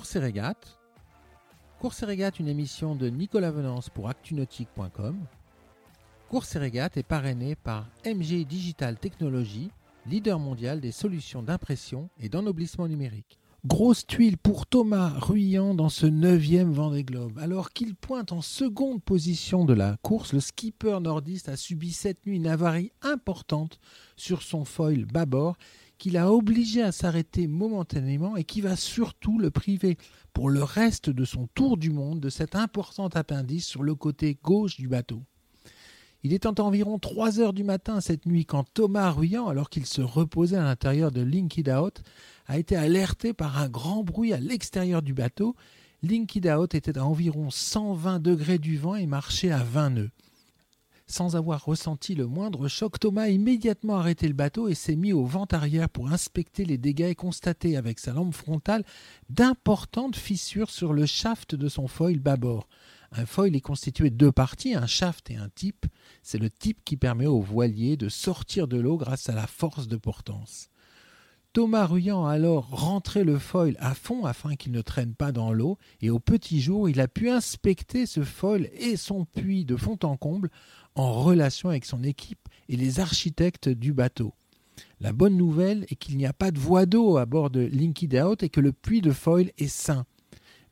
Course et régate. Course régate, une émission de Nicolas Venance pour actunautique.com. Course et régate est parrainé par MG Digital Technology, leader mondial des solutions d'impression et d'ennoblissement numérique. Grosse tuile pour Thomas Ruyant dans ce neuvième Vendée Globe. Alors qu'il pointe en seconde position de la course, le skipper nordiste a subi cette nuit une avarie importante sur son foil bâbord qui l'a obligé à s'arrêter momentanément et qui va surtout le priver pour le reste de son tour du monde de cet important appendice sur le côté gauche du bateau. Il était environ 3 heures du matin cette nuit quand Thomas Ruyant, alors qu'il se reposait à l'intérieur de Linked Out, a été alerté par un grand bruit à l'extérieur du bateau. Linked Out était à environ 120 degrés du vent et marchait à 20 nœuds. Sans avoir ressenti le moindre choc, Thomas a immédiatement arrêté le bateau et s'est mis au vent arrière pour inspecter les dégâts et constater avec sa lampe frontale d'importantes fissures sur le shaft de son foil bâbord. Un foil est constitué de deux parties, un shaft et un type. C'est le type qui permet au voilier de sortir de l'eau grâce à la force de portance. Thomas Ruyant a alors rentré le foil à fond afin qu'il ne traîne pas dans l'eau, et au petit jour il a pu inspecter ce foil et son puits de fond en comble en relation avec son équipe et les architectes du bateau. La bonne nouvelle est qu'il n'y a pas de voie d'eau à bord de Out et que le puits de foil est sain.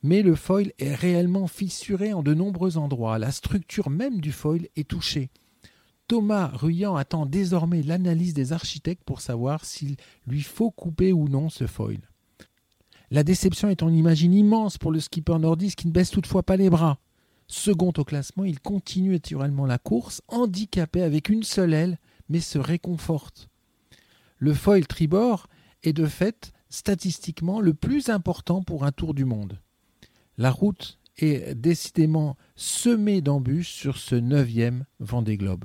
Mais le foil est réellement fissuré en de nombreux endroits. La structure même du foil est touchée. Thomas Ruyant attend désormais l'analyse des architectes pour savoir s'il lui faut couper ou non ce foil. La déception est en imagine immense pour le skipper nordiste qui ne baisse toutefois pas les bras. Second au classement, il continue naturellement la course, handicapé avec une seule aile, mais se réconforte. Le foil tribord est de fait statistiquement le plus important pour un tour du monde. La route est décidément semée d'embûches sur ce neuvième Vendée Globe.